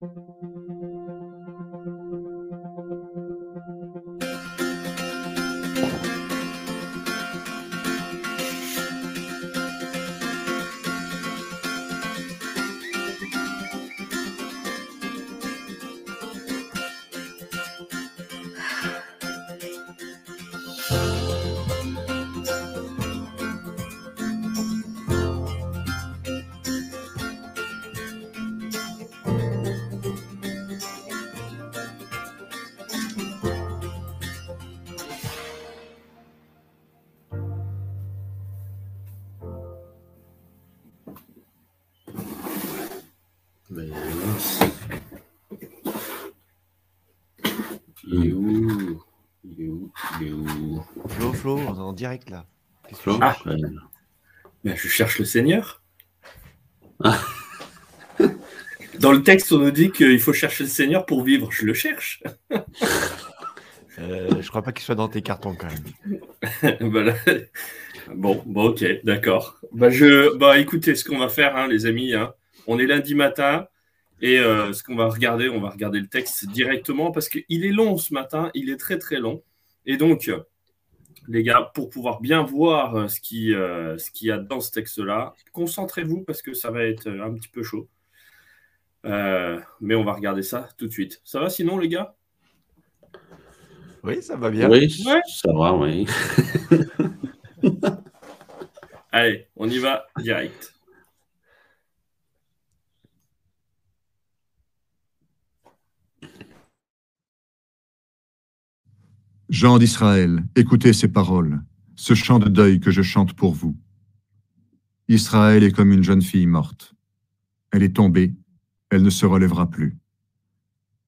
Mais Il est où? Il est où? Il est où? Flo, Flo, on est en direct là. Flo Ah. Ouais. Ben, je cherche le Seigneur. Ah. Dans le texte, on nous dit qu'il faut chercher le Seigneur pour vivre. Je le cherche. Euh, je crois pas qu'il soit dans tes cartons quand même. Bon, bon, ok, d'accord. Bah, je, bah, écoutez, ce qu'on va faire, hein, les amis, hein, on est lundi matin et euh, ce qu'on va regarder, on va regarder le texte directement parce qu'il est long ce matin, il est très très long. Et donc, les gars, pour pouvoir bien voir euh, ce qui, euh, ce qu'il y a dans ce texte-là, concentrez-vous parce que ça va être un petit peu chaud. Euh, mais on va regarder ça tout de suite. Ça va sinon, les gars? Oui, ça va bien. Oui, Ouais. ça va, oui. Allez, on y va direct. Gens d'Israël, écoutez ces paroles, ce chant de deuil que je chante pour vous. Israël est comme une jeune fille morte. Elle est tombée, elle ne se relèvera plus.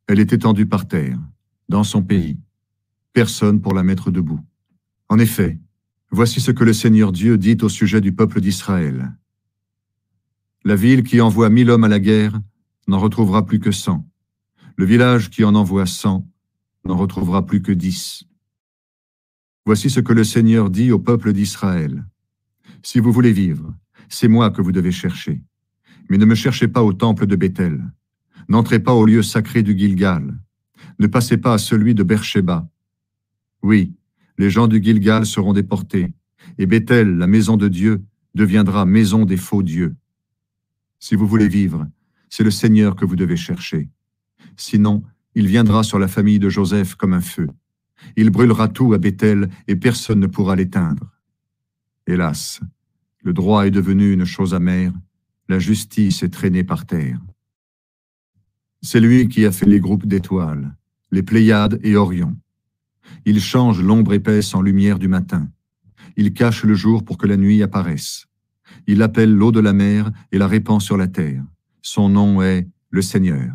Elle est étendue par terre, dans son pays. Personne pour la mettre debout. En effet, voici ce que le Seigneur Dieu dit au sujet du peuple d'Israël. La ville qui envoie mille hommes à la guerre n'en retrouvera plus que cent. Le village qui en envoie cent n'en retrouvera plus que dix. Voici ce que le Seigneur dit au peuple d'Israël. Si vous voulez vivre, c'est moi que vous devez chercher. Mais ne me cherchez pas au temple de Bethel. N'entrez pas au lieu sacré du Gilgal. Ne passez pas à celui de Beersheba. Oui, les gens du Gilgal seront déportés, et Bethel, la maison de Dieu, deviendra maison des faux dieux. Si vous voulez vivre, c'est le Seigneur que vous devez chercher. Sinon, il viendra sur la famille de Joseph comme un feu. Il brûlera tout à Bethel et personne ne pourra l'éteindre. Hélas, le droit est devenu une chose amère, la justice est traînée par terre. C'est lui qui a fait les groupes d'étoiles, les Pléiades et Orion. Il change l'ombre épaisse en lumière du matin. Il cache le jour pour que la nuit apparaisse. Il appelle l'eau de la mer et la répand sur la terre. Son nom est le Seigneur.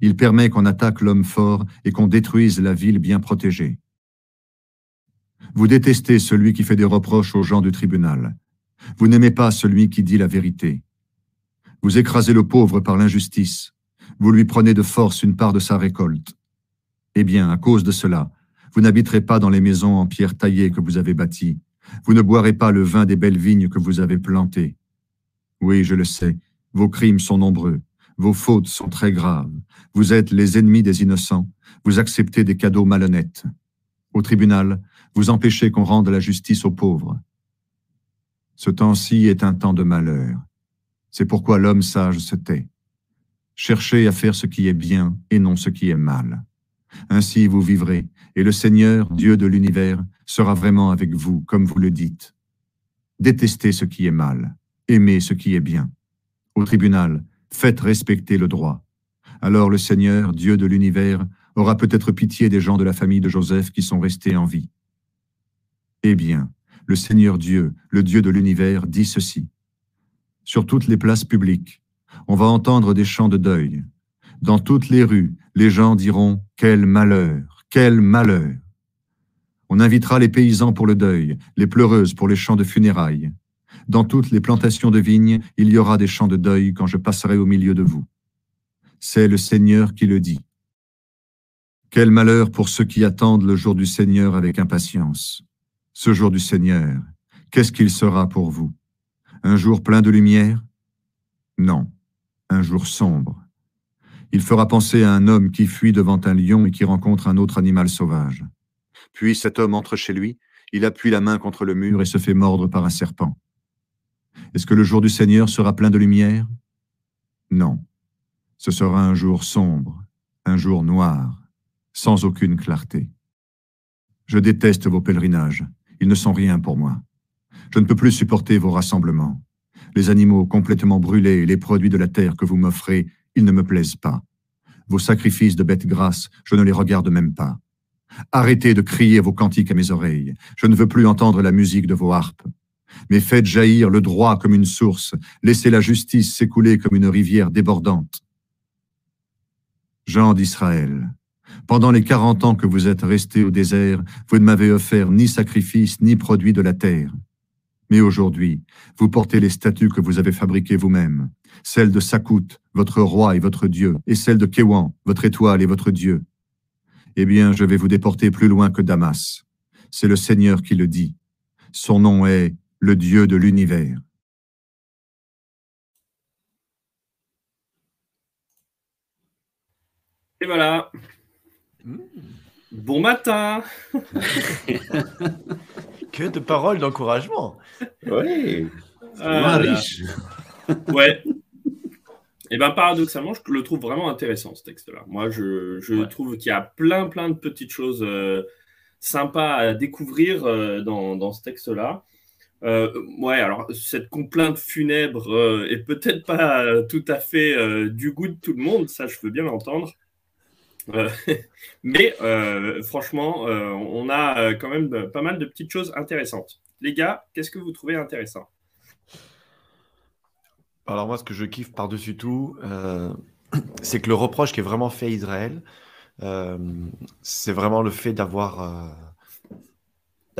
Il permet qu'on attaque l'homme fort et qu'on détruise la ville bien protégée. Vous détestez celui qui fait des reproches aux gens du tribunal. Vous n'aimez pas celui qui dit la vérité. Vous écrasez le pauvre par l'injustice. Vous lui prenez de force une part de sa récolte. Eh bien, à cause de cela, vous n'habiterez pas dans les maisons en pierre taillée que vous avez bâties. Vous ne boirez pas le vin des belles vignes que vous avez plantées. Oui, je le sais, vos crimes sont nombreux. Vos fautes sont très graves. Vous êtes les ennemis des innocents. Vous acceptez des cadeaux malhonnêtes. Au tribunal, vous empêchez qu'on rende la justice aux pauvres. Ce temps-ci est un temps de malheur. C'est pourquoi l'homme sage se tait. Cherchez à faire ce qui est bien et non ce qui est mal. Ainsi vous vivrez, et le Seigneur, Dieu de l'univers, sera vraiment avec vous, comme vous le dites. Détestez ce qui est mal, aimez ce qui est bien. Au tribunal, faites respecter le droit. Alors le Seigneur, Dieu de l'univers, aura peut-être pitié des gens de la famille de Joseph qui sont restés en vie. Eh bien, le Seigneur Dieu, le Dieu de l'univers, dit ceci. Sur toutes les places publiques, on va entendre des chants de deuil. Dans toutes les rues, les gens diront Quel malheur, quel malheur. On invitera les paysans pour le deuil, les pleureuses pour les chants de funérailles. Dans toutes les plantations de vignes, il y aura des chants de deuil quand je passerai au milieu de vous. C'est le Seigneur qui le dit. Quel malheur pour ceux qui attendent le jour du Seigneur avec impatience. Ce jour du Seigneur, qu'est-ce qu'il sera pour vous? Un jour plein de lumière? Non, un jour sombre. Il fera penser à un homme qui fuit devant un lion et qui rencontre un autre animal sauvage. Puis cet homme entre chez lui, il appuie la main contre le mur et se fait mordre par un serpent. Est-ce que le jour du Seigneur sera plein de lumière? Non. Ce sera un jour sombre, un jour noir, sans aucune clarté. Je déteste vos pèlerinages. Ils ne sont rien pour moi. Je ne peux plus supporter vos rassemblements. Les animaux complètement brûlés et les produits de la terre que vous m'offrez, ils ne me plaisent pas. Vos sacrifices de bêtes grasses, je ne les regarde même pas. Arrêtez de crier vos cantiques à mes oreilles. Je ne veux plus entendre la musique de vos harpes. Mais faites jaillir le droit comme une source. Laissez la justice s'écouler comme une rivière débordante. Jean d'Israël, pendant les quarante ans que vous êtes restés au désert, vous ne m'avez offert ni sacrifice, ni produit de la terre. Mais aujourd'hui, vous portez les statues que vous avez fabriquées vous-même, celles de Sakout, votre roi et votre dieu, et celles de Kewan, votre étoile et votre dieu. Eh bien, je vais vous déporter plus loin que Damas. C'est le Seigneur qui le dit. Son nom est le Dieu de l'univers. Et voilà. Bon matin. Que de paroles d'encouragement. Oui. Ah, riche. Ouais. Et ben paradoxalement, je le trouve vraiment intéressant ce texte-là. Moi, je, je Ouais. trouve qu'il y a plein plein de petites choses euh, sympas à découvrir euh, dans, dans ce texte-là. Euh, ouais, alors cette complainte funèbre euh, est peut-être pas euh, tout à fait euh, du goût de tout le monde, ça je veux bien l'entendre. Mais franchement, on a quand même pas mal de petites choses intéressantes. Les gars, qu'est-ce que vous trouvez intéressant? Alors moi, ce que je kiffe par-dessus tout, c'est que le reproche qui est vraiment fait à Israël, c'est vraiment le fait d'avoir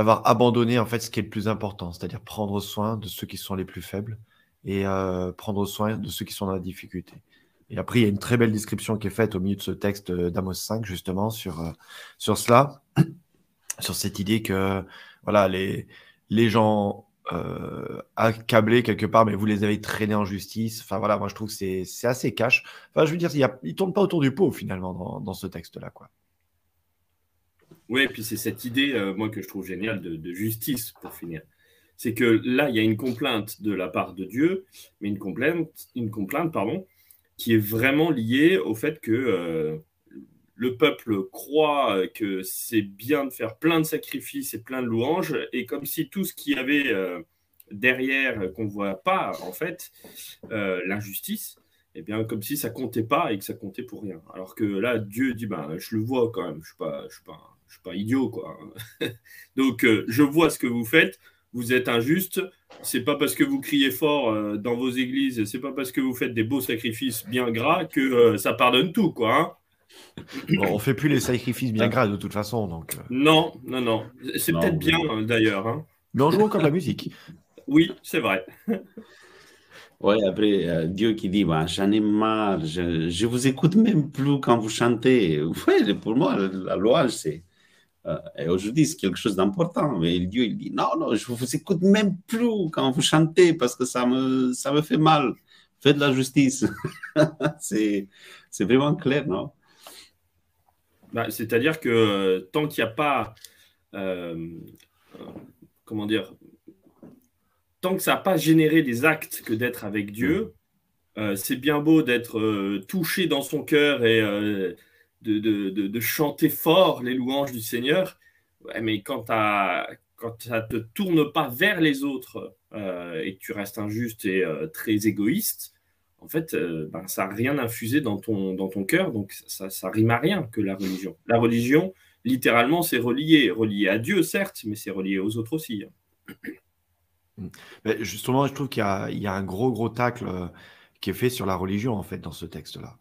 d'avoir abandonné en fait ce qui est le plus important, c'est-à-dire prendre soin de ceux qui sont les plus faibles et euh, prendre soin de ceux qui sont dans la difficulté. Et après, il y a une très belle description qui est faite au milieu de ce texte euh, d'Amos 5 justement sur euh, sur cela, sur cette idée que voilà les les gens accablés quelque part, mais vous les avez traînés en justice. Enfin voilà, moi je trouve que c'est c'est assez cash. Enfin, je veux dire, il ne tourne pas autour du pot finalement dans, dans ce texte-là. quoi. Oui, et puis c'est cette idée, euh, moi, que je trouve géniale de, justice, pour finir. C'est que là, il y a une complainte de la part de Dieu, mais une complainte, une complainte pardon, qui est vraiment liée au fait que euh, le peuple croit que c'est bien de faire plein de sacrifices et plein de louanges, et comme si tout ce qu'il y avait euh, derrière, euh, qu'on ne voit pas, en fait, euh, l'injustice, eh bien, comme si ça comptait pas et que ça comptait pour rien. Alors que là, Dieu dit, ben, je le vois quand même, je suis pas, je suis pas, je suis pas idiot, quoi. Donc, euh, je vois ce que vous faites, vous êtes injuste. C'est pas parce que vous criez fort euh, dans vos églises, c'est pas parce que vous faites des beaux sacrifices bien gras que euh, ça pardonne tout, quoi. hein. Bon, on fait plus les sacrifices bien gras de toute façon, donc. Non, non, non. C'est peut-être oui. bien, d'ailleurs. hein. Mais on joue encore de la musique. Oui, c'est vrai. Ouais, après, euh, Dieu qui dit, bah, j'en ai marre, je, je vous écoute même plus quand vous chantez. Ouais, pour moi, la louange, c'est. Euh, et aujourd'hui, c'est quelque chose d'important. Mais Dieu, il dit, non, non, je vous écoute même plus quand vous chantez parce que ça me, ça me fait mal. Faites de la justice. c'est, c'est vraiment clair, non? Bah, C'est-à-dire que euh, tant qu'il n'y a pas, euh, euh, comment dire, tant que ça n'a pas généré des actes que d'être avec Dieu, euh, c'est bien beau d'être touché dans son cœur et de, de- de- chanter fort les louanges du Seigneur. Mais quand, quand ça ne te tourne pas vers les autres euh, et que tu restes injuste et euh, très égoïste, en fait, euh, ben, ça n'a rien infusé dans ton, dans ton cœur, donc ça, ça rime à rien que la religion. La religion, littéralement, c'est relié, relié à Dieu, certes, mais c'est relié aux autres aussi. hein. Justement, je trouve qu'il y y a un gros, gros tacle qui est fait sur la religion, en fait, dans ce texte-là.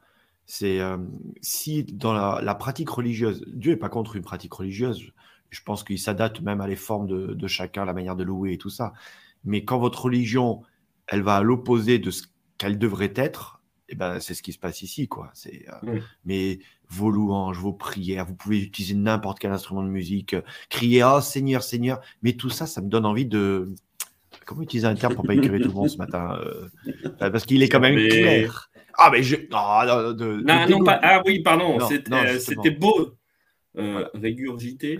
C'est euh, si dans la, la pratique religieuse, Dieu n'est pas contre une pratique religieuse, je pense qu'il s'adapte même à les formes de, de chacun, la manière de louer et tout ça. Mais quand votre religion, elle va à l'opposé de ce qu'elle devrait être, eh ben, c'est ce qui se passe ici, quoi. C'est, euh, Oui. Mais vos louanges, vos prières, vous pouvez utiliser n'importe quel instrument de musique, crier Ah Seigneur, Seigneur, mais tout ça, ça me donne envie de, Comment utiliser un terme pour pas écrire tout le monde ce matin euh, Parce qu'il est quand même clair. Ah, mais je. Non, non, pas... Ah oui, pardon, c'était beau. Euh, régurgité.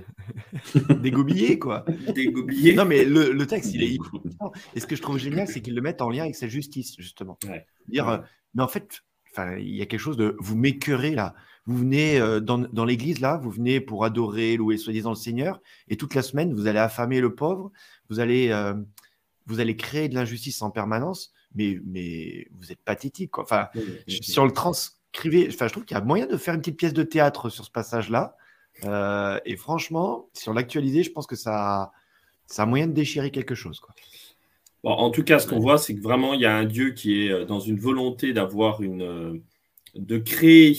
Dégobillé, quoi. Dégobillé. Non, mais le, le, texte, il est Et ce que je trouve génial, c'est qu'ils le mettent en lien avec sa justice, justement. Dire, euh, mais en fait, il y a quelque chose de. Vous m'écœurez là. Vous venez euh, dans, dans l'église là, vous venez pour adorer, louer soi-disant le Seigneur, et toute la semaine, vous allez affamer le pauvre, vous allez, vous allez créer de l'injustice en permanence, mais, mais vous êtes pathétique. Quoi. Enfin, sur le transcrivé, enfin, je trouve qu'il y a moyen de faire une petite pièce de théâtre sur ce passage-là. Euh, et franchement, si on l'actualisait, je pense que ça, ça a moyen de déchirer quelque chose. Quoi. en tout cas, ce qu'on voit, c'est que vraiment, il y a un Dieu qui est euh, dans une volonté d'avoir une. Euh, de créer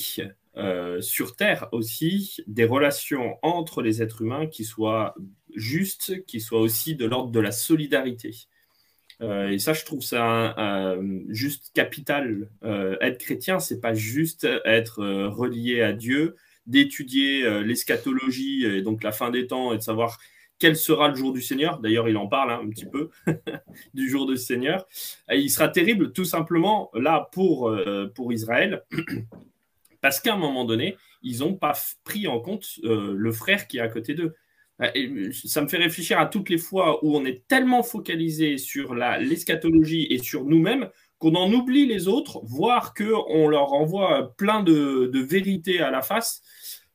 sur Terre aussi des relations entre les êtres humains qui soient justes, qui soient aussi de l'ordre de la solidarité. Et ça, je trouve ça juste capital. être chrétien, c'est pas juste être relié à Dieu, d'étudier euh, l'eschatologie et donc la fin des temps et de savoir quel sera le jour du Seigneur. D'ailleurs, il en parle hein, un petit peu du jour du Seigneur. il sera terrible tout simplement là pour, euh, pour Israël parce qu'à un moment donné, ils n'ont pas pris en compte euh, le frère qui est à côté d'eux. Ça me fait réfléchir à toutes les fois où on est tellement focalisé sur l'eschatologie et sur nous-mêmes qu'on en oublie les autres, voire qu'on leur envoie plein de, vérités à la face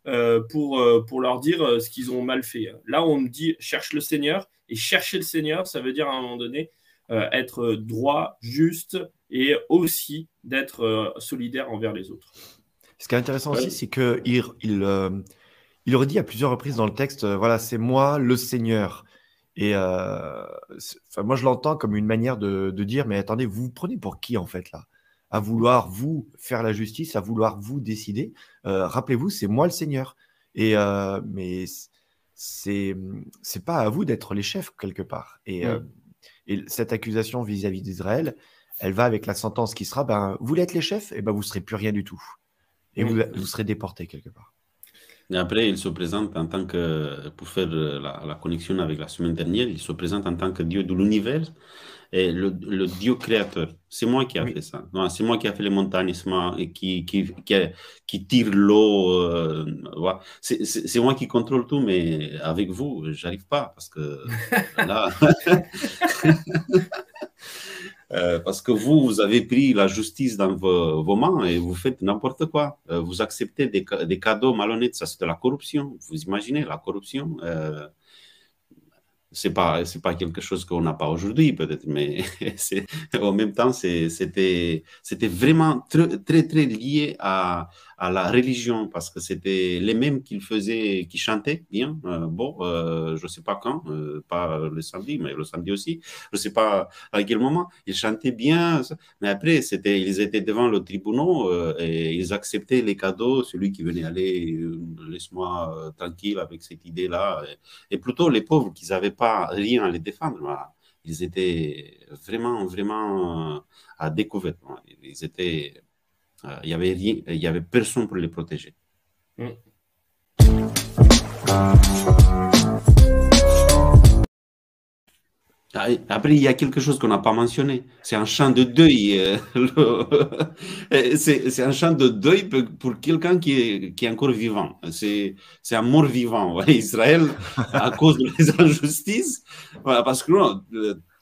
euh, pour, euh, pour leur dire euh, ce qu'ils ont mal fait. Là, on me dit cherche le Seigneur, et chercher le Seigneur, ça veut dire à un moment donné être droit, juste, et aussi d'être solidaire envers les autres. Ce qui est intéressant aussi, c'est qu'il il, il redit à plusieurs reprises dans le texte, voilà, c'est moi le Seigneur. Et euh, moi, je l'entends comme une manière de, dire, mais attendez, vous vous prenez pour qui en fait là? À vouloir vous faire la justice, à vouloir vous décider. Euh, rappelez-vous, c'est moi le Seigneur. Et euh, mais c'est c'est pas à vous d'être les chefs quelque part. Et, et cette accusation vis-à-vis d'Israël, elle va avec la sentence qui sera, ben vous voulez être les chefs, et ben vous serez plus rien du tout. Et vous, vous serez déporté quelque part. Et après, il se présente en tant que, pour faire la, connexion avec la semaine dernière, il se présente en tant que Dieu de l'univers et le, Dieu créateur. C'est moi qui ai fait ça. C'est moi qui ai fait les montagnes, c'est moi qui, qui, qui, tire l'eau. Euh, c'est moi qui contrôle tout, mais avec vous, j'arrive pas parce que là. Euh, parce que vous, vous avez pris la justice dans vos, mains et vous faites n'importe quoi. Euh, vous acceptez des, cadeaux malhonnêtes, ça c'est de la corruption. Vous imaginez la corruption euh, c'est pas c'est pas quelque chose qu'on n'a pas aujourd'hui peut-être mais en même temps c'était c'était vraiment très, très très lié à à la religion parce que c'était les mêmes qu'ils faisaient, qui chantaient bien. Euh, bon, euh, je sais pas quand, euh, pas le samedi, mais le samedi aussi. Je sais pas à quel moment. Ils chantaient bien, mais après, c'était, ils étaient devant le tribunal et ils acceptaient les cadeaux. Celui qui venait aller, laisse-moi tranquille avec cette idée-là. Et, plutôt les pauvres qui n'avaient pas rien à les défendre. Ils étaient vraiment, vraiment à découvert. Ils étaient il n'y avait rien, il y avait personne pour les protéger. Mm. Ah, après, il y a quelque chose qu'on n'a pas mentionné. C'est un chant de deuil. c'est un chant de deuil pour quelqu'un qui est, qui est encore vivant. C'est un mort vivant. Israël, à cause des injustices, parce que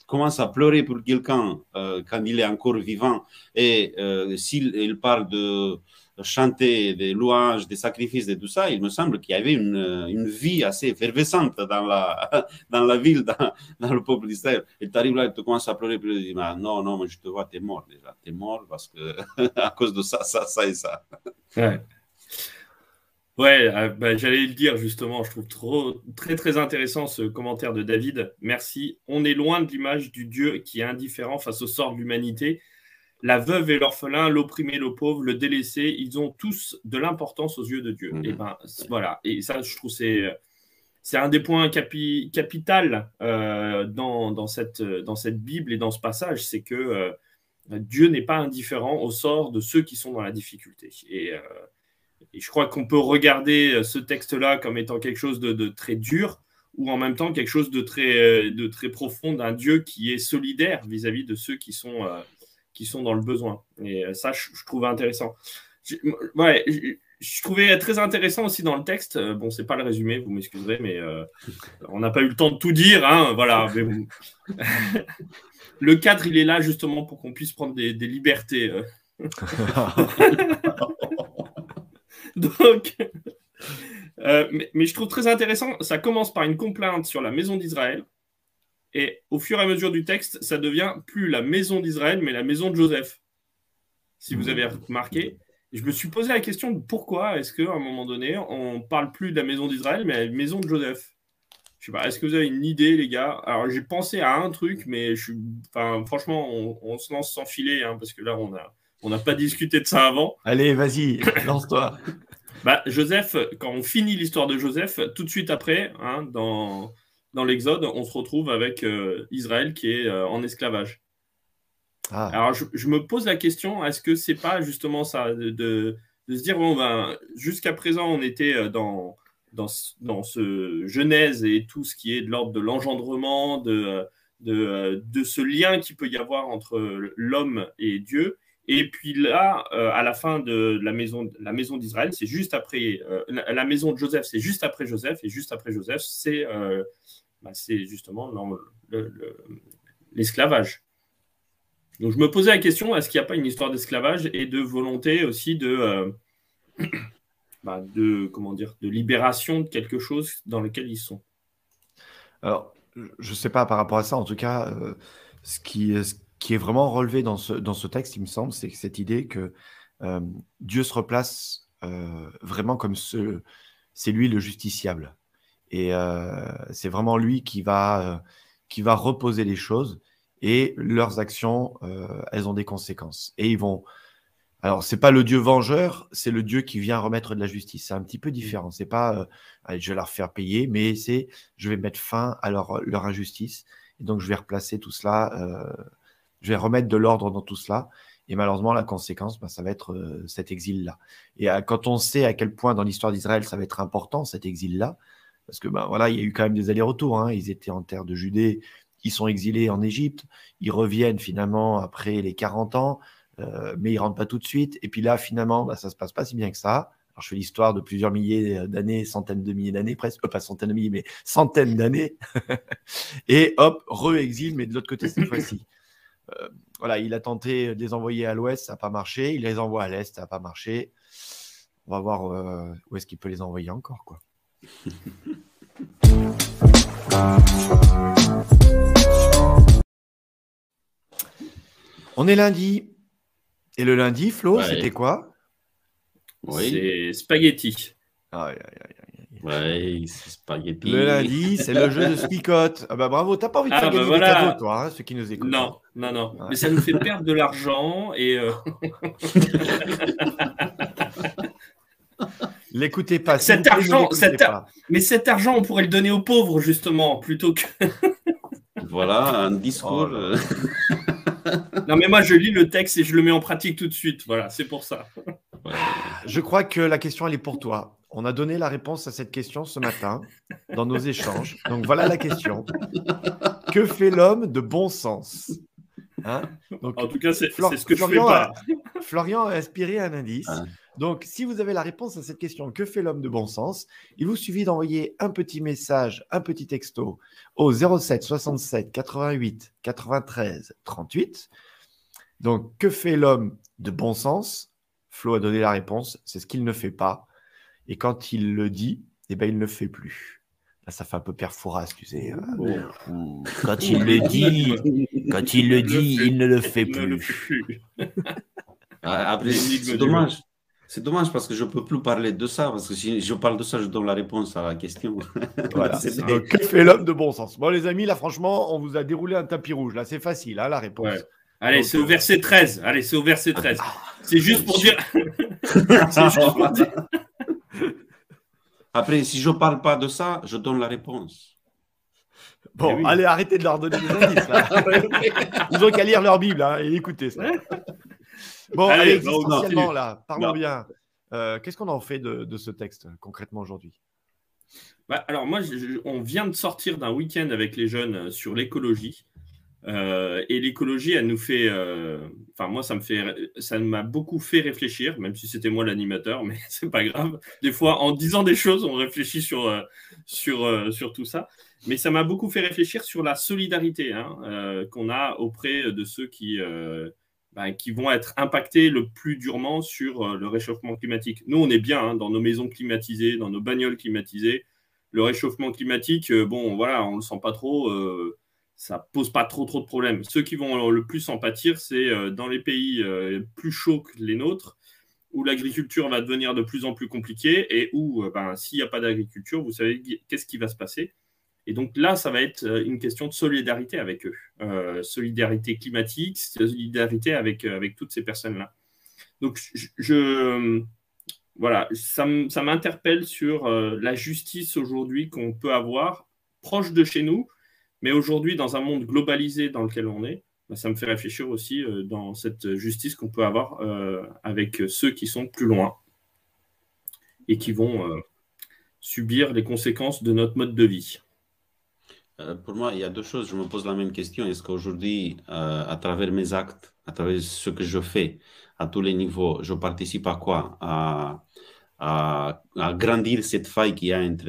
commence à pleurer pour quelqu'un euh, quand il est encore vivant et euh, s'il il parle de chanter des louanges, des sacrifices et tout ça, il me semble qu'il y avait une, vie assez effervescente dans la, dans la ville, dans, le peuple d'Israël. Et tu arrives là et tu commences à pleurer, puis tu dis, non, non, mais je te vois, tu es mort déjà. Tu es mort parce que à cause de ça, ça, ça et ça. Ouais, euh, bah, j'allais le dire justement, je trouve trop, très très intéressant ce commentaire de David. Merci. On est loin de l'image du Dieu qui est indifférent face au sort de l'humanité. La veuve et l'orphelin, l'opprimé, le pauvre, le délaissé, ils ont tous de l'importance aux yeux de Dieu. Mhm. Et ben voilà. Et ça, je trouve c'est c'est un des points capi capital euh, dans, dans, cette, dans cette Bible et dans ce passage, c'est que euh, Dieu n'est pas indifférent au sort de ceux qui sont dans la difficulté. Et et je crois qu'on peut regarder euh, ce texte-là comme étant quelque chose de, très dur ou en même temps quelque chose de très, euh, de très profond d'un Dieu qui est solidaire vis-à-vis de ceux qui sont, euh, qui sont dans le besoin. Et ça, je, trouve intéressant. ouais, je trouvais très intéressant aussi dans le texte. Bon, c'est pas le résumé, vous m'excuserez, mais on n'a pas eu le temps de tout dire. Hein, voilà. le cadre, il est là justement pour qu'on puisse prendre des, libertés. Donc, euh, mais, je trouve très intéressant, ça commence par une complainte sur la maison d'Israël, et au fur et à mesure du texte, ça devient plus la maison d'Israël, mais la maison de Joseph. Si vous avez remarqué, je me suis posé la question de pourquoi est-ce qu'à un moment donné, on parle plus de la maison d'Israël, mais la maison de Joseph? Je sais pas, est-ce que vous avez une idée, les gars? Alors, j'ai pensé à un truc, mais je suis, enfin, franchement, on, se lance sans filet, hein, parce que là, on a, on n'a pas discuté de ça avant. Allez, vas-y, lance-toi. bah, Joseph, quand on finit l'histoire de Joseph, tout de suite après, hein, dans, dans l'Exode, on se retrouve avec euh, Israël qui est euh, en esclavage. Ah. Alors, je, me pose la question, est-ce que c'est pas justement ça, de, de, se dire, bon, ben, jusqu'à présent, on était euh, dans, dans, dans, ce Genèse et tout ce qui est de l'ordre de l'engendrement, de, de, de, ce lien qui peut y avoir entre l'homme et Dieu. Et puis là, euh, à la fin de la maison, la maison d'Israël, c'est juste après euh, la, maison de Joseph, c'est juste après Joseph, et juste après Joseph, c'est euh, bah, justement l'esclavage. Donc je me posais la question est-ce qu'il n'y a pas une histoire d'esclavage et de volonté aussi bah, de comment dire, de libération de quelque chose dans lequel ils sont? Alors, je ne sais pas par rapport à ça, en tout cas, ce qui, qui est vraiment relevé dans ce, dans ce texte, il me semble, c'est cette idée que euh, Dieu se replace euh, vraiment comme ce, c'est lui le justiciable. Et euh, c'est vraiment lui qui va, qui va reposer les choses et leurs actions, elles ont des conséquences. Et ils vont. Alors, c'est pas le Dieu vengeur, c'est le Dieu qui vient remettre de la justice. C'est un petit peu différent. C'est pas, je vais leur faire payer, mais c'est, je vais mettre fin à leur, leur injustice. Et donc, je vais replacer tout cela je vais remettre de l'ordre dans tout cela. Et malheureusement, la conséquence, bah, ça va être euh, cet exil-là. Et euh, quand on sait à quel point dans l'histoire d'Israël, ça va être important, cet exil-là, parce que ben voilà, il y a eu quand même des allers-retours. Hein. Ils étaient en terre de Judée, ils sont exilés en Égypte, ils reviennent finalement après les 40 ans, euh, mais ils rentrent pas tout de suite. Et puis là, finalement, bah, ça se passe pas si bien que ça. Alors, je fais l'histoire de plusieurs milliers d'années, centaines de milliers d'années, presque, pas centaines de milliers, mais centaines d'années. et hop, re-exil, mais de l'autre côté cette fois-ci. Euh, voilà, il a tenté de les envoyer à l'ouest, ça n'a pas marché. Il les envoie à l'est, ça n'a pas marché. On va voir euh, où est-ce qu'il peut les envoyer encore, quoi. On est lundi. Et le lundi, Flo, c'était quoi? Oui. C'est spaghetti. Aïe, aïe, aïe. Ouais, c'est spaghetti. Le lundi, c'est le jeu de spicote. Ah bah bravo, t'as pas envie de faire ah, gagner bah des cadeaux, toi, hein, ceux qui nous écoutent. Non, non, non. Mais ça nous fait perdre de l'argent et. Euh... L'écoutez pas. Cet argent, mais cet argent, on pourrait le donner aux pauvres justement, plutôt que. voilà, un discours. Oh euh. non, mais moi, je lis le texte et je le mets en pratique tout de suite. Voilà, c'est pour ça. Je crois que la question, elle est pour toi. On a donné la réponse à cette question ce matin dans nos échanges. Donc voilà la question. Que fait l'homme de bon sens? Hein? En tout cas, c'est ce que Florian je fais pas. A, Florian a inspiré un indice. Ah. Donc, si vous avez la réponse à cette question, que fait l'homme de bon sens? Il vous suffit d'envoyer un petit message, un petit texto au 07 67 88 93 38. Donc, que fait l'homme de bon sens? Flo a donné la réponse, c'est ce qu'il ne fait pas. Et quand il le dit, eh ben, il ne le fait plus. Là, ça fait un peu père tu sais. Hein. Quand il le dit, quand il le dit, il ne le fait plus. Ah, c'est dommage. C'est dommage parce que je ne peux plus parler de ça, parce que si je parle de ça, je donne la réponse à la question. Voilà. Donc, que fait l'homme de bon sens? Bon, les amis, là, franchement, on vous a déroulé un tapis rouge. Là, c'est facile, hein, la réponse. Allez, c'est au verset 13. Allez, c'est au verset 13. C'est juste pour dire. c'est juste pour dire. Après, si je ne parle pas de ça, je donne la réponse. Bon, eh allez, arrêtez de leur donner des indices. Ils ont qu'à lire leur Bible hein, et écouter ça. Bon, allez, essentiellement, là, parlons bien. Euh, qu'est-ce qu'on en fait de, ce texte concrètement aujourd'hui? Bah, Alors, moi, on vient de sortir d'un week-end avec les jeunes sur l'écologie. Euh, et l'écologie, elle nous fait, euh, enfin moi ça me fait, ça m'a beaucoup fait réfléchir, même si c'était moi l'animateur, mais c'est pas grave. Des fois, en disant des choses, on réfléchit sur euh, sur sur tout ça. Mais ça m'a beaucoup fait réfléchir sur la solidarité hein, qu'on a auprès de ceux qui bah, qui vont être impactés le plus durement sur le réchauffement climatique. Nous, on est bien hein, dans nos maisons climatisées, dans nos bagnoles climatisées. Le réchauffement climatique, bon, voilà, on le sent pas trop ça pose pas trop trop de problèmes. Ceux qui vont le plus en pâtir, c'est euh, dans les pays euh, plus chauds que les nôtres, où l'agriculture va devenir de plus en plus compliquée et où, euh, ben, s'il n'y a pas d'agriculture, vous savez qu'est-ce qui va se passer. Et donc là, ça va être une question de solidarité avec eux, solidarité climatique, solidarité avec, avec toutes ces personnes-là. Donc je, voilà, ça m'interpelle sur la justice aujourd'hui qu'on peut avoir proche de chez nous, mais aujourd'hui, dans un monde globalisé dans lequel on est, bah, ça me fait réfléchir aussi euh, dans cette justice qu'on peut avoir euh, avec ceux qui sont plus loin et qui vont euh, subir les conséquences de notre mode de vie. Pour moi, il y a deux choses. Je me pose la même question. Est-ce qu'aujourd'hui, à travers mes actes, à travers ce que je fais, à tous les niveaux, je participe à quoi? Grandir cette faille qu'il a entre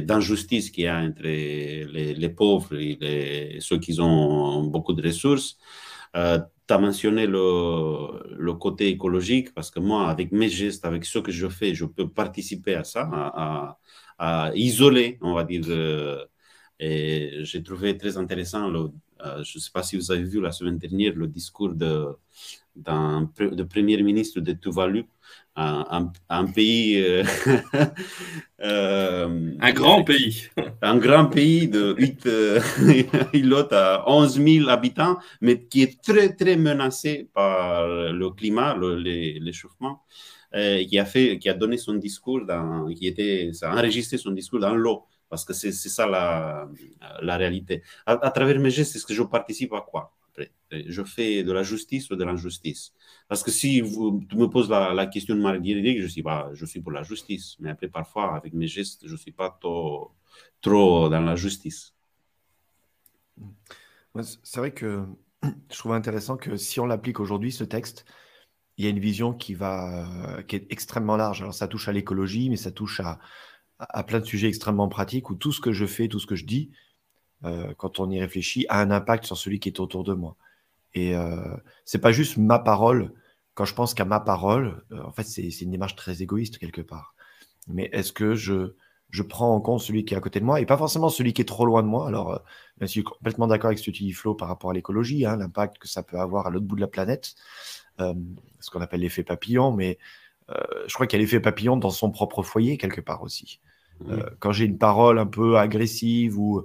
d'injustice qu'il y a entre les, pauvres et ceux qui ont beaucoup de ressources. Euh, tu as mentionné le, côté écologique parce que moi, avec mes gestes, avec ce que je fais, je peux participer à ça, à, à, isoler, on va dire. Euh, et j'ai trouvé très intéressant, le, euh, je ne sais pas si vous avez vu la semaine dernière le discours de, d'un de premier ministre de Tuvalu, un, un, pays. Euh, euh, un grand pays. Un grand pays de 8 euh, îlots à 11 000 habitants, mais qui est très, très menacé par le climat, l'échauffement. qui a fait, qui a donné son discours dans, qui était, ça a enregistré son discours dans l'eau, parce que c'est ça la, réalité. À, travers mes gestes, est-ce que je participe à quoi je fais de la justice ou de l'injustice? Parce que si tu me poses la, question de juridique, je suis, je suis pour la justice. Mais après, parfois, avec mes gestes, je ne suis pas trop, trop dans la justice. C'est vrai que je trouve intéressant que si on l'applique aujourd'hui, ce texte, il y a une vision qui, va, qui est extrêmement large. Alors, ça touche à l'écologie, mais ça touche à, à plein de sujets extrêmement pratiques où tout ce que je fais, tout ce que je dis, euh, quand on y réfléchit, a un impact sur celui qui est autour de moi. Et euh, c'est pas juste ma parole. Quand je pense qu'à ma parole, euh, en fait, c'est une démarche très égoïste quelque part. Mais est-ce que je, je prends en compte celui qui est à côté de moi et pas forcément celui qui est trop loin de moi? Alors, je suis complètement d'accord avec ce que tu dis, Flo, par rapport à l'écologie, hein, l'impact que ça peut avoir à l'autre bout de la planète, ce qu'on appelle l'effet papillon, mais je crois qu'il y a l'effet papillon dans son propre foyer quelque part aussi. Quand j'ai une parole un peu agressive ou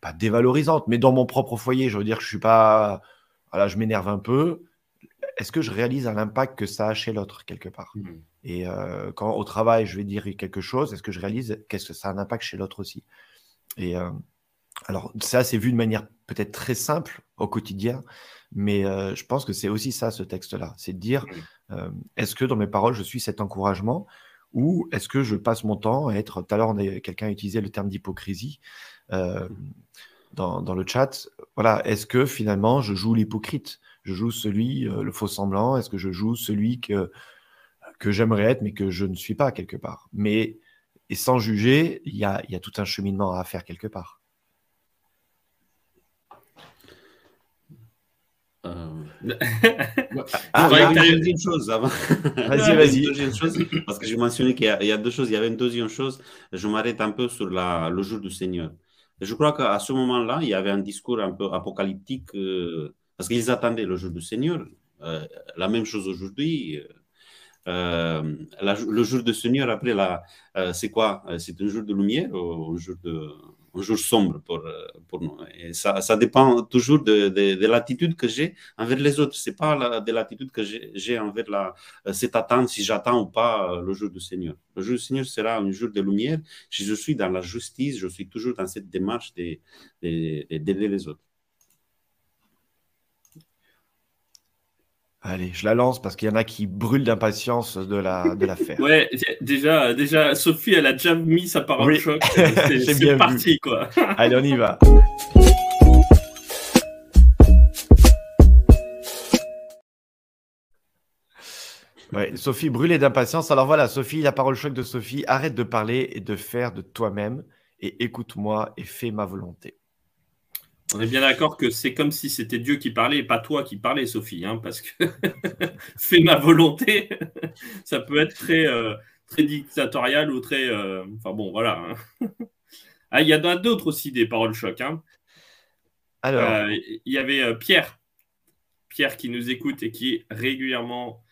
pas dévalorisante, mais dans mon propre foyer, je veux dire que je suis pas, voilà, je m'énerve un peu. Est-ce que je réalise l'impact que ça a chez l'autre quelque part? Mmh. Et euh, quand au travail, je vais dire quelque chose, est-ce que je réalise qu'est-ce que ça a un impact chez l'autre aussi? Et euh, alors ça, c'est vu de manière peut-être très simple au quotidien, mais euh, je pense que c'est aussi ça ce texte-là, c'est de dire est-ce que dans mes paroles, je suis cet encouragement? Ou est-ce que je passe mon temps à être, tout à l'heure, quelqu'un a utilisé le terme d'hypocrisie, euh, dans, le chat. Voilà, est-ce que finalement je joue l'hypocrite? Je joue celui, euh, le faux semblant Est-ce que je joue celui que, que j'aimerais être mais que je ne suis pas quelque part? Mais et sans juger, il y a, y a tout un cheminement à faire quelque part. Euh... ah, il y a une deuxième chose avant. Vas-y, vas-y. deuxième chose, parce que je mentionnais qu'il y, a deux choses. Il y avait une deuxième chose. Je m'arrête un peu sur la, le jour du Seigneur. Je crois qu'à ce moment-là, il y avait un discours un peu apocalyptique, euh, parce qu'ils attendaient le jour du Seigneur. Euh, la même chose aujourd'hui. Euh, le jour du Seigneur, après, c'est quoi? C'est un jour de lumière ou un jour de, un jour sombre pour, euh, pour nous. Et ça, ça dépend toujours de, de, de l'attitude que j'ai envers les autres. C'est pas de l'attitude que j'ai envers la, euh, cette attente, si j'attends ou pas euh, le jour du Seigneur. Le jour du Seigneur sera un jour de lumière. Si je suis dans la justice, je suis toujours dans cette démarche d'aider les autres. Allez, je la lance parce qu'il y en a qui brûlent d'impatience de la de l'affaire. ouais, déjà, déjà, Sophie, elle a déjà mis sa parole choc. C'est parti, quoi. Allez, on y va. Ouais, Sophie brûlée d'impatience. Alors voilà, Sophie, la parole choc de Sophie. Arrête de parler et de faire de toi-même et écoute-moi et fais ma volonté. On est bien d'accord que c'est comme si c'était Dieu qui parlait et pas toi qui parlais, Sophie, hein, parce que fais ma volonté, ça peut être très, euh, très dictatorial ou très. euh, Enfin bon, voilà. hein. ah, il y en a d'autres aussi des paroles choc. Hein. Alors, Euh, Il y avait Pierre. Pierre qui nous écoute et qui régulièrement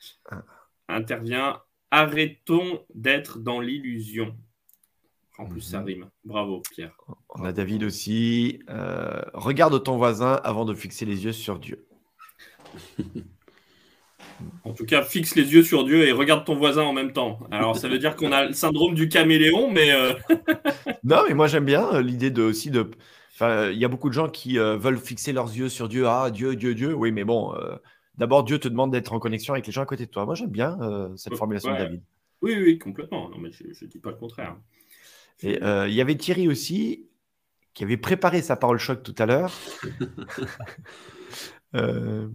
intervient. Arrêtons d'être dans l'illusion. En plus, ça Mhm. rime. Bravo, Pierre. On a David aussi. Euh, regarde ton voisin avant de fixer les yeux sur Dieu. En tout cas, fixe les yeux sur Dieu et regarde ton voisin en même temps. Alors, ça veut dire qu'on a le syndrome du caméléon, mais euh, Non, mais moi j'aime bien euh, l'idée de aussi de. Enfin, il y a beaucoup de gens qui euh, veulent fixer leurs yeux sur Dieu. Ah, Dieu, Dieu, Dieu. Oui, mais bon, euh, d'abord Dieu te demande d'être en connexion avec les gens à côté de toi. Moi j'aime bien cette Ouais, formulation de. David. oui, oui, complètement. Non, mais je ne dis pas le contraire. Et il y avait Thierry aussi qui avait préparé sa parole choc tout à l'heure. Euh,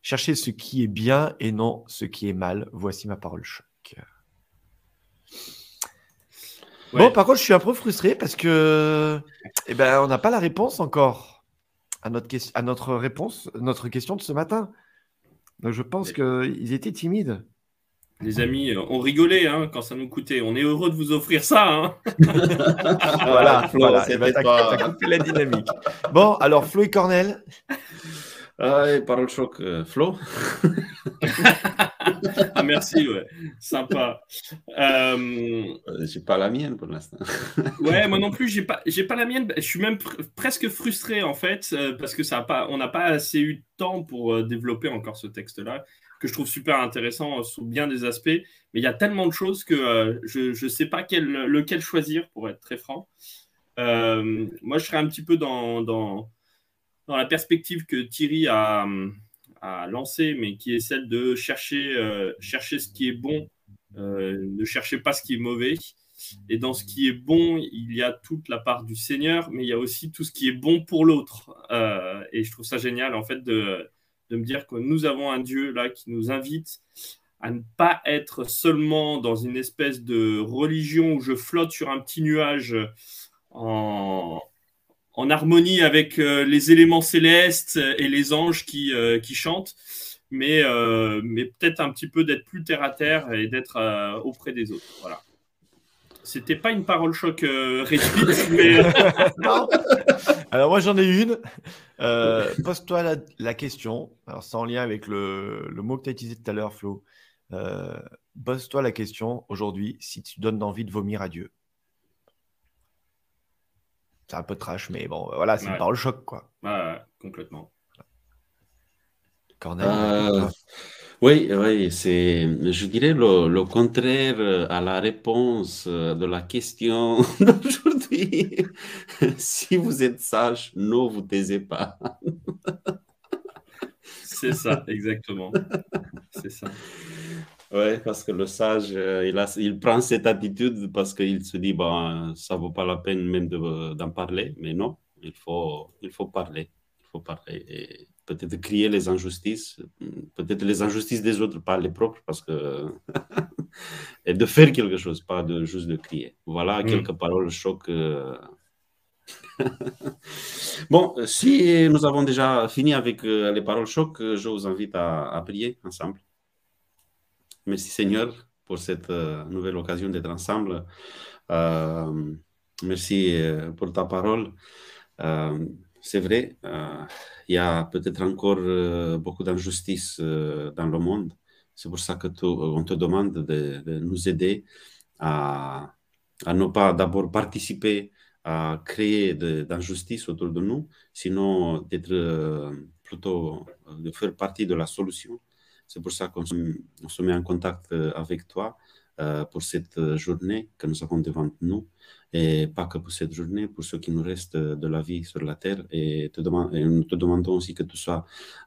cherchez ce qui est bien et non ce qui est mal. Voici ma parole choc. Ouais. Bon, par contre, je suis un peu frustré parce que, eh ben, on n'a pas la réponse encore à notre, à notre réponse, notre question de ce matin. Donc, je pense qu'ils étaient timides. Les amis, euh, on rigolait hein, quand ça nous coûtait. On est heureux de vous offrir ça. hein. Voilà, Flo, voilà. Eh ben, t'as- pas- t'as coupé la dynamique. Bon, alors, Flo et Cornel, Ah, parole choc, euh, Flo. Ah, merci, ouais. Sympa. Euh, Euh, J'ai pas la mienne pour l'instant. Ouais, moi non plus, j'ai pas, j'ai pas la mienne. Je suis même pr- presque frustré en fait euh, parce que ça a pas, on n'a pas assez eu de temps pour euh, développer encore ce texte-là que je trouve super intéressant euh, sous bien des aspects. Mais il y a tellement de choses que euh, je ne sais pas quel, lequel choisir pour être très franc. Euh, moi, je serais un petit peu dans, dans, dans la perspective que Thierry a, a lancée, mais qui est celle de chercher, chercher ce qui est bon, ne cherchez pas ce qui est mauvais. Et dans ce qui est bon, il y a toute la part du Seigneur, mais il y a aussi tout ce qui est bon pour l'autre. Et je trouve ça génial, en fait, de, me dire que nous avons un Dieu là qui nous invite à ne pas être seulement dans une espèce de religion où je flotte sur un petit nuage en, en harmonie avec euh, les éléments célestes et les anges qui, euh, chantent, mais, euh, mais peut-être un petit peu d'être plus terre à terre et d'être auprès des autres. Voilà. C'était pas une parole choc euh, réduite, mais. Alors moi j'en ai une. Euh, Pose-toi la, la question. Alors c'est en lien avec le, le mot que tu as utilisé tout à l'heure, Flo. Euh, Pose-toi la question aujourd'hui si tu donnes envie de vomir à Dieu. C'est un peu trash, mais bon, voilà, c'est Ouais. une parole choc, quoi. Ouais, complètement. Cornel, Euh, oui, oui, c'est, je dirais le, le contraire à la réponse de la question d'aujourd'hui. Si vous êtes sage, ne vous taisez pas. C'est ça, exactement. C'est ça. Oui, parce que le sage, euh, il, a, il prend cette attitude parce qu'il se dit, ben, ça vaut pas la peine même de- d'en parler. Mais non, il faut, il faut parler. Il faut parler. Et peut-être crier les injustices, peut-être les injustices des autres, pas les propres, parce que. et de faire quelque chose, pas de juste de crier. Voilà Mm. quelques paroles choc. euh. bon, si nous avons déjà fini avec euh, les paroles choc, euh, je vous invite à, à prier ensemble. Merci Seigneur pour cette nouvelle occasion d'être ensemble. Euh, merci pour ta parole. Euh, c'est vrai, euh, il y a peut-être encore euh, beaucoup d'injustice euh, dans le monde. C'est pour ça que tu- on te demande de, nous aider à, à ne pas d'abord participer à créer de- d'injustice autour de nous, sinon d'être plutôt de faire partie de la solution. C'est pour ça qu'on se, met en contact avec toi euh, pour cette euh, journée que nous avons devant nous et pas que pour cette journée, pour ce qui nous reste de la vie sur la terre. Et, te nous te demandons aussi que tu sois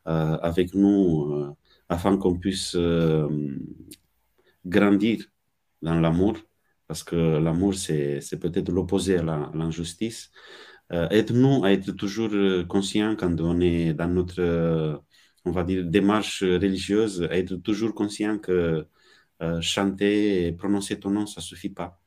euh, avec nous euh, afin qu'on puisse euh, grandir dans l'amour, parce que l'amour, c'est peut-être l'opposé à l'injustice. Euh, Aide-nous à être toujours euh, conscients quand on est dans notre, euh, on va dire, démarche religieuse, à être toujours conscient que euh, chanter et prononcer ton nom, ça suffit pas.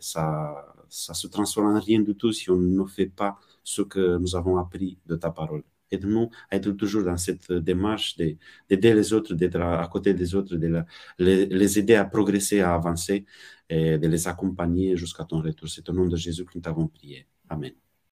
ça ça se transforme en rien du tout si on ne fait pas ce que nous avons appris de ta parole. Aide-nous à être toujours dans cette démarche d'aider les autres, d'être à côté des autres, de les, aider à progresser, à avancer et de les accompagner jusqu'à ton retour. C'est au nom de Jésus que nous t'avons prié. Amen.